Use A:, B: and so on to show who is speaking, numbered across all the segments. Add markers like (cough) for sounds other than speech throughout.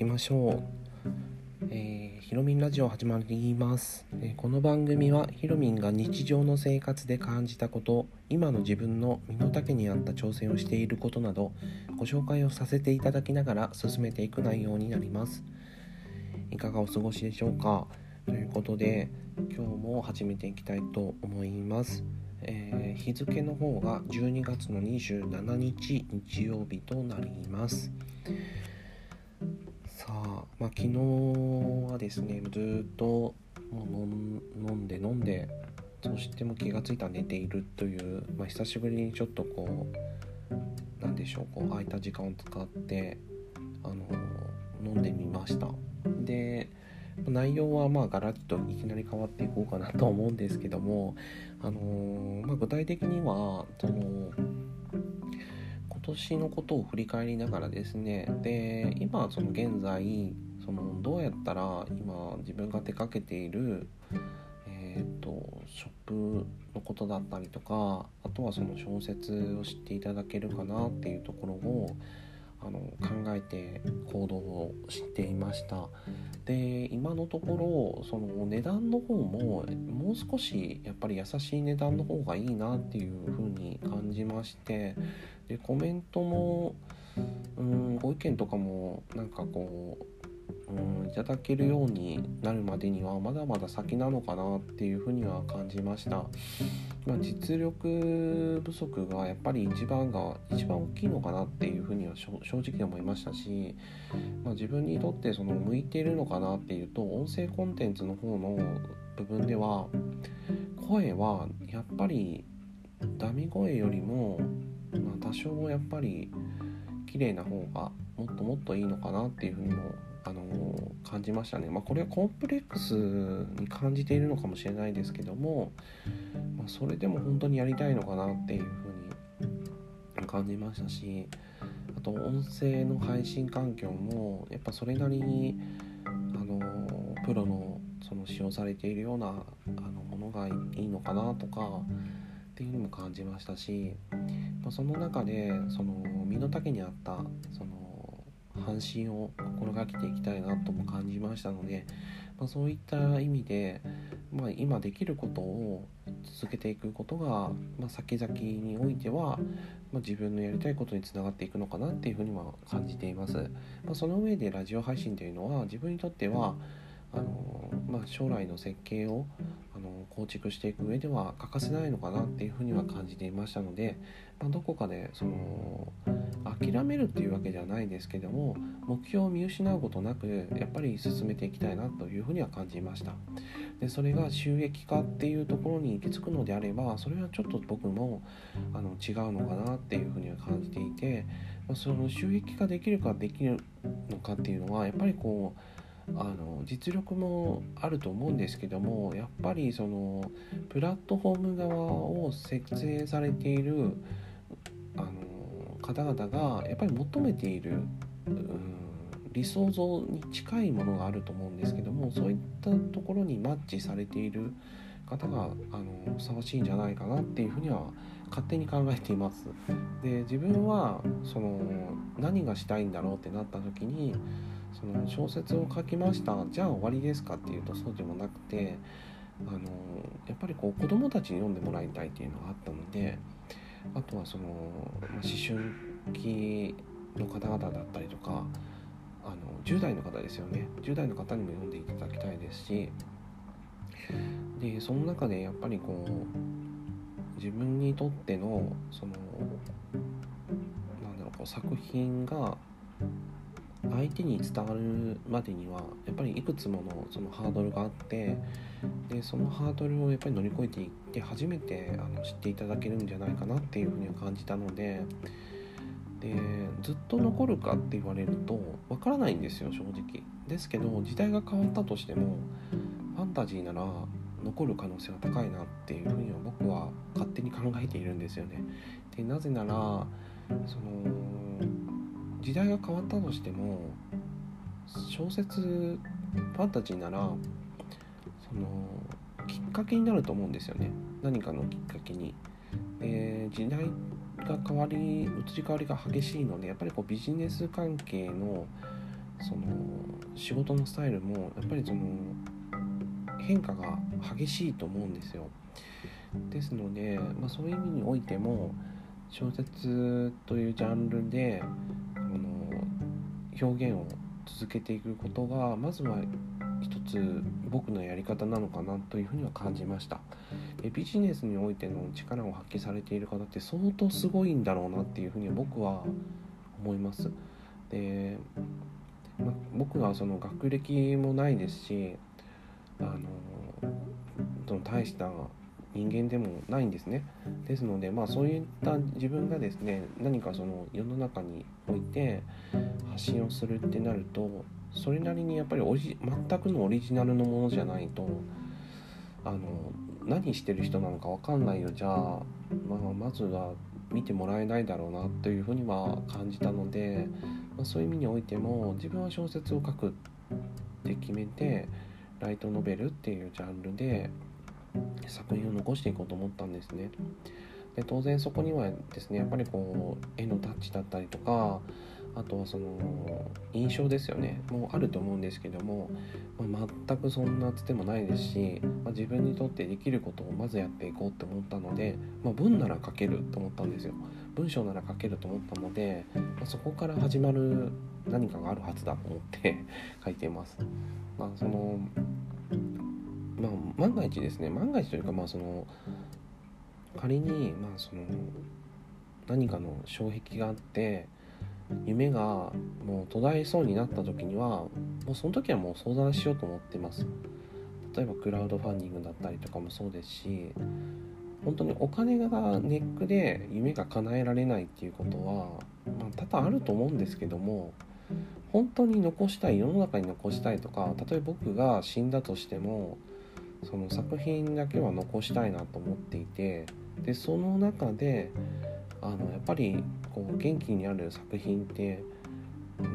A: きましょう、えー、ひろみんラジオ始まります、えー、この番組はひろみんが日常の生活で感じたこと今の自分の身の丈に合った挑戦をしていることなどご紹介をさせていただきながら進めていく内容になります。いかがお過ごしでしょうか？ということで今日も始めていきたいと思います。えー、日付の方が12月の27日日曜日となります。さあ、まあ、昨日はですねずっともう飲んで飲んでそしても気が付いたら寝ているという、まあ、久しぶりにちょっとこうなんでしょうこう空いた時間を使ってあの飲んでみました。で内容はまあガラッといきなり変わっていこうかなと思うんですけども、あの、まあ、具体的にはその年のことを振り返りながらですねで今その現在そのどうやったら今自分が手掛けているえーと、ショップのことだったりとかあとはその小説を知っていただけるかなっていうところをあの考えて行動をしていました。で今のところその値段の方ももう少しやっぱり優しい値段の方がいいなっていう風に感じましてでコメントもうんご意見とかもなんかこううんいただけるようになるまでにはまだまだ先なのかなっていうふうには感じました、まあ、実力不足がやっぱり一番が一番大きいのかなっていうふうには正直思いましたし、まあ、自分にとってその向いてるのかなっていうと音声コンテンツの方の部分では声はやっぱりダミ声よりも、まあ、多少やっぱり綺麗な方がもっともっといいのかなっていうふうにもあの感じましたね。まあ、これはコンプレックスに感じているのかもしれないですけども、まあ、それでも本当にやりたいのかなっていうふうに感じましたしあと音声の配信環境もやっぱそれなりにあのプロのその使用されているようなあのものがいいのかなとかっていうのも感じましたし、まあ、その中でその身の丈に合ったその半身を心がけていきたいなとも感じましたので、まあ、そういった意味で、まあ、今できることを続けていくことが、まあ、先々においては、ま自分のやりたいことにつながっていくのかなっていうふうには感じています。まその上でラジオ配信というのは自分にとってはあの、ま将来の設計をあの構築していく上では欠かせないのかなっていうふうには感じていましたので、まどこかでその諦めるっていうわけではないですけども目標を見失うことなくやっぱり進めていきたいなというふうには感じました。でそれが収益化っていうところに行き着くのであればそれはちょっと僕もあの違うのかなっていうふうには感じていてその収益化できるかできるのかっていうのはやっぱりこうあの実力もあると思うんですけどもやっぱりそのプラットフォーム側を設営されている方々がやっぱり求めている、うん、理想像に近いものがあると思うんですけどもそういったところにマッチされている方があのふさわしいんじゃないかなっていうふうには勝手に考えています。で自分はその何がしたいんだろうってなった時にその小説を書きましたじゃあ終わりですかっていうとそうでもなくてあのやっぱりこう子供たちに読んでもらいたいっていうのがあったのであとはその、ま、思春期の方々だったりとかあの10代の方ですよね。10代の方にも読んでいただきたいですしでその中でやっぱりこう自分にとってのそのなんだろうこう作品が相手に伝わるまでにはやっぱりいくつものそのハードルがあってでそのハードルをやっぱり乗り越えていって初めてあの知っていただけるんじゃないかなっていうふうには感じたのででずっと残るかって言われるとわからないんですよ正直。ですけど時代が変わったとしてもファンタジーなら残る可能性は高いなっていうふうには僕は勝手に考えているんですよね。でなぜならその時代が変わったとしても小説ファンタジーならそのきっかけになると思うんですよね何かのきっかけに。で時代が変わり移り変わりが激しいのでやっぱりこうビジネス関係のその仕事のスタイルもやっぱりその変化が激しいと思うんですよ。ですので、まあ、そういう意味においても小説というジャンルで表現を続けていくことがまずは一つ僕のやり方なのかなというふうには感じました。ビジネスにおいての力を発揮されている方って相当すごいんだろうなっていうふうに僕は思います。で、ま、僕はその学歴もないですしあの大した人間でもないんですね。ですのでまあそういった自分がですね何かその世の中において発信をするってなるとそれなりにやっぱりオリ全くのオリジナルのものじゃないとあの何してる人なのか分かんないよ。じゃあ、まあ、まずは見てもらえないだろうなというふうには感じたので、まあ、そういう意味においても自分は小説を書くって決めてライトノベルっていうジャンルで作品を残していこうと思ったんですね。で当然そこにはですねやっぱりこう絵のタッチだったりとかあとはその印象ですよねもうあると思うんですけども、まあ、全くそんなつてもないですし、まあ、自分にとってできることをまずやっていこうって思ったので、まあ、文なら書けると思ったんですよ文章なら書けると思ったので、まそこから始まる何かがあるはずだと思って (laughs) 書いています。まあ、そのまあ、万が一ですね。万が一というかまあその仮にまあその何かの障壁があって夢がもう途絶えそうになった時にはもうその時はもう相談しようと思ってます。例えばクラウドファンディングだったりとかもそうですし本当にお金がネックで夢が叶えられないっていうことは、まあ、多々あると思うんですけども本当に残したい世の中に残したいとか例えば僕が死んだとしてもその作品だけは残したいなと思っていてでその中であのやっぱりこう元気になる作品って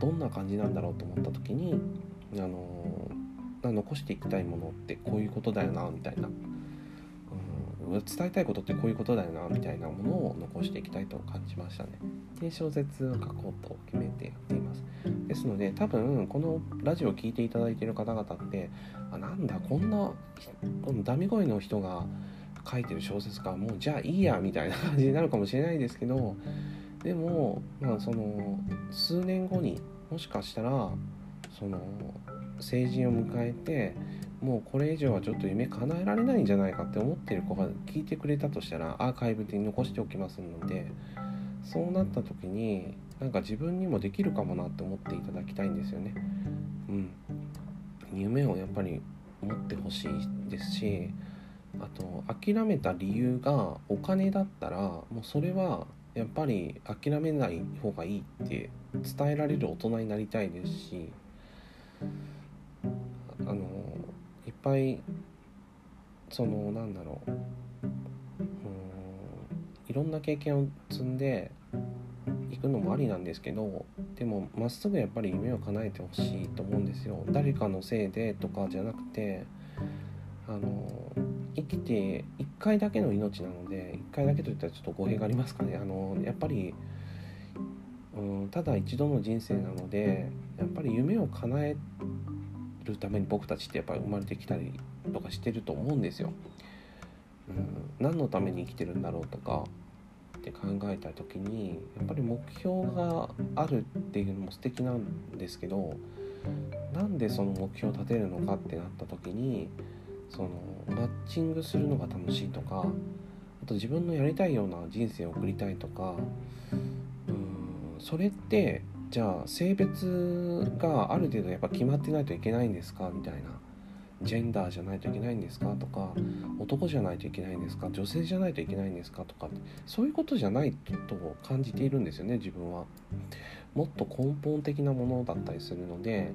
A: どんな感じなんだろうと思った時にあの残していきたいものってこういうことだよなみたいな、伝えたいことってこういうことだよなみたいなものを残していきたいと感じましたね。で小説を書こうと決めてやっています。ですので多分このラジオを聴いていただいている方々ってあなんだこんなこのダミ声の人が書いてる小説かもうじゃあいいやみたいな感じになるかもしれないですけどでもまあその数年後にもしかしたらその成人を迎えてもうこれ以上はちょっと夢叶えられないんじゃないかって思ってる子が聞いてくれたとしたらアーカイブで残しておきますのでそうなった時になんか自分にもできるかもなって思っていただきたいんですよね。うん、夢をやっぱり持ってほしいですしあと諦めた理由がお金だったらもうそれはやっぱり諦めない方がいいって伝えられる大人になりたいですしあのいっぱいそのなんだろう。いろんな経験を積んでいくのもありなんですけどでもまっすぐやっぱり夢を叶えてほしいと思うんですよ。誰かのせいでとかじゃなくてあの生きて1回だけの命なので1回だけといったらちょっと語弊がありますかね。あのやっぱり、うん、ただ一度の人生なのでやっぱり夢を叶えるために僕たちってやっぱり生まれてきたりとかしてると思うんですよ。うん、何のために生きてるんだろうとかって考えた時にやっぱり目標があるっていうのも素敵なんですけどなんでその目標を立てるのかってなった時にそのマッチングするのが楽しいとかあと自分のやりたいような人生を送りたいとかうんそれってじゃあ性別がある程度やっぱ決まってないといけないんですかみたいな。ジェンダーじゃないといけないんですかとか男じゃないといけないんですか女性じゃないといけないんですかとか。そういうことじゃないと感じているんですよね自分は。もっと根本的なものだったりするので。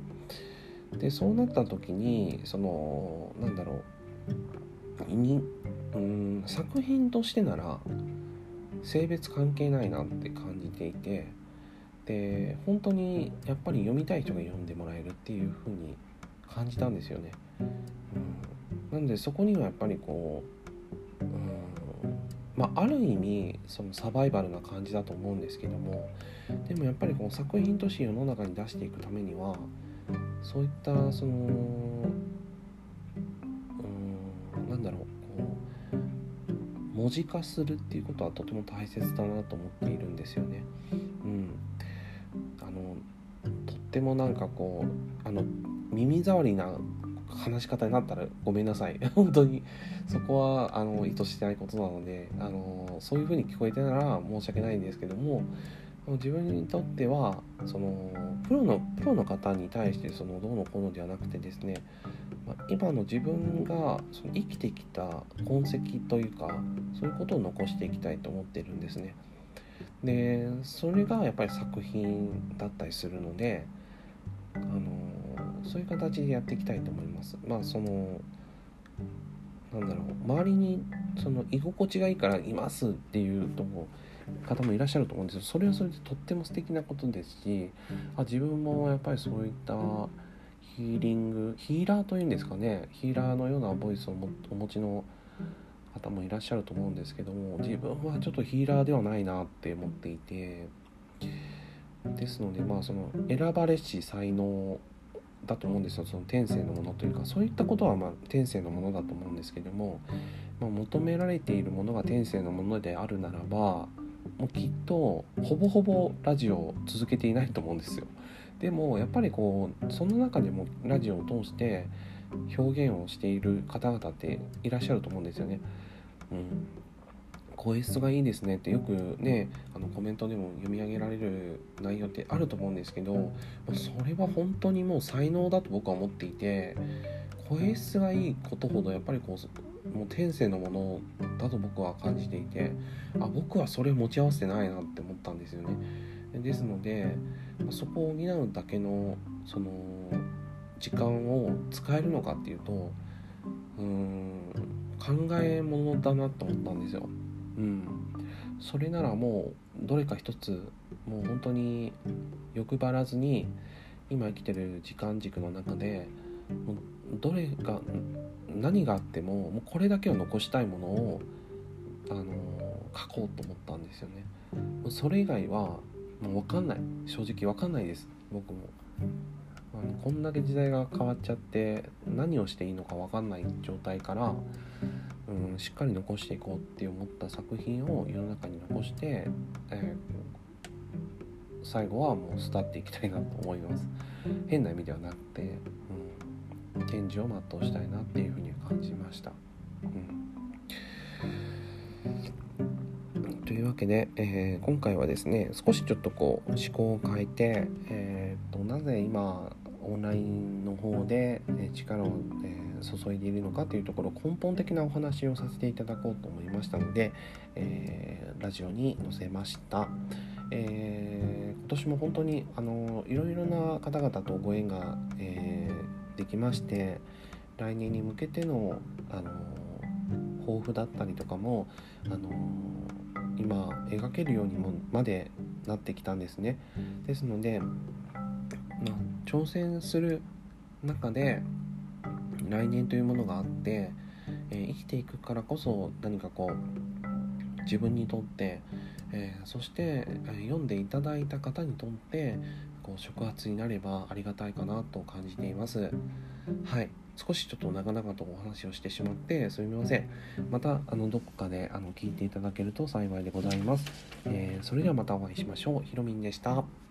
A: でそうなった時にそのなんだろう。にうん作品としてなら性別関係ないなって感じていて。で本当にやっぱり読みたい人が読んでもらえるっていう風に感じたんですよね。うん、なんでそこにはやっぱりこう、うんまあ、ある意味そのサバイバルな感じだと思うんですけどもでもやっぱりこの作品として世の中に出していくためにはそういったそのうんなんだろうこう文字化するっていうことはとても大切だなと思っているんですよね。うん、ってもなんかこうあの耳障りな話し方になったらごめんなさい (laughs) 本当にそこはあの意図してないことなのであのそういうふうに聞こえてたら申し訳ないんですけども自分にとってはそのプロのプロの方に対してそのどうのこうのではなくてですね、ま、今の自分がその生きてきた痕跡というかそういうことを残していきたいと思ってるんですね。でそれがやっぱり作品だったりするのであのそういう形でやっていきたいと思います。まあそのなんだろう周りにその居心地がいいからいますっていうと方もいらっしゃると思うんですけどそれはそれでとっても素敵なことですしあ自分もやっぱりそういったヒーリングヒーラーというんですかね。ヒーラーのようなボイスをお持ちの方もいらっしゃると思うんですけども自分はちょっとヒーラーではないなって思っていて。ですのでまあその選ばれし才能だと思うんですよその天性のものというかそういったことはま天性のものだと思うんですけども、まあ、求められているものが天性のものであるならばもうきっとほぼほぼラジオを続けていないと思うんですよ。でもやっぱりこうその中でもラジオを通して表現をしている方々っていらっしゃると思うんですよね。うん、声質がいいですねってよくねあのコメントでも読み上げられる内容ってあると思うんですけどそれは本当にもう才能だと僕は思っていて声質がいいことほどやっぱりこうもう天性のものだと僕は感じていてあ僕はそれを持ち合わせてないなって思ったんですよね。ですのでそこを補うだけのその時間を使えるのかっていうとうーん考えものだなと思ったんですよ。うんそれならもうどれか一つもう本当に欲張らずに今生きてる時間軸の中でもうどれが何があってももうこれだけを残したいものをあの書こうと思ったんですよね。それ以外はもう分かんない正直分かんないです僕も。あのこんだけ時代が変わっちゃって何をしていいのか分かんない状態からうん、しっかり残していこうって思った作品を世の中に残して、えー、最後はもう巣立っていきたいなと思います。変な意味ではなくて、うん、展示を全うしたいなっていうふうに感じました、うん、というわけで、えー、今回はですね少しちょっとこう思考を変えて、えーと、となぜ今オンラインの方で力を、え注いでいるのかというところ根本的なお話をさせていただこうと思いましたので、えー、ラジオに載せました、えー、今年も本当にあのいろいろな方々とご縁が、えー、できまして来年に向けてのあの抱負だったりとかもあの今描けるようにもまでなってきたんですね。ですので、まあ、挑戦する中で来年というものがあって、えー、生きていくからこそ何かこう自分にとって、えー、そして、え、読んでいただいた方にとってこう触発になればありがたいかなと感じています。はい。少しちょっと長々とお話をしてしまってすみません。またあのどこかであの聞いていただけると幸いでございます、えそれではまたお会いしましょう。ひろみんでした。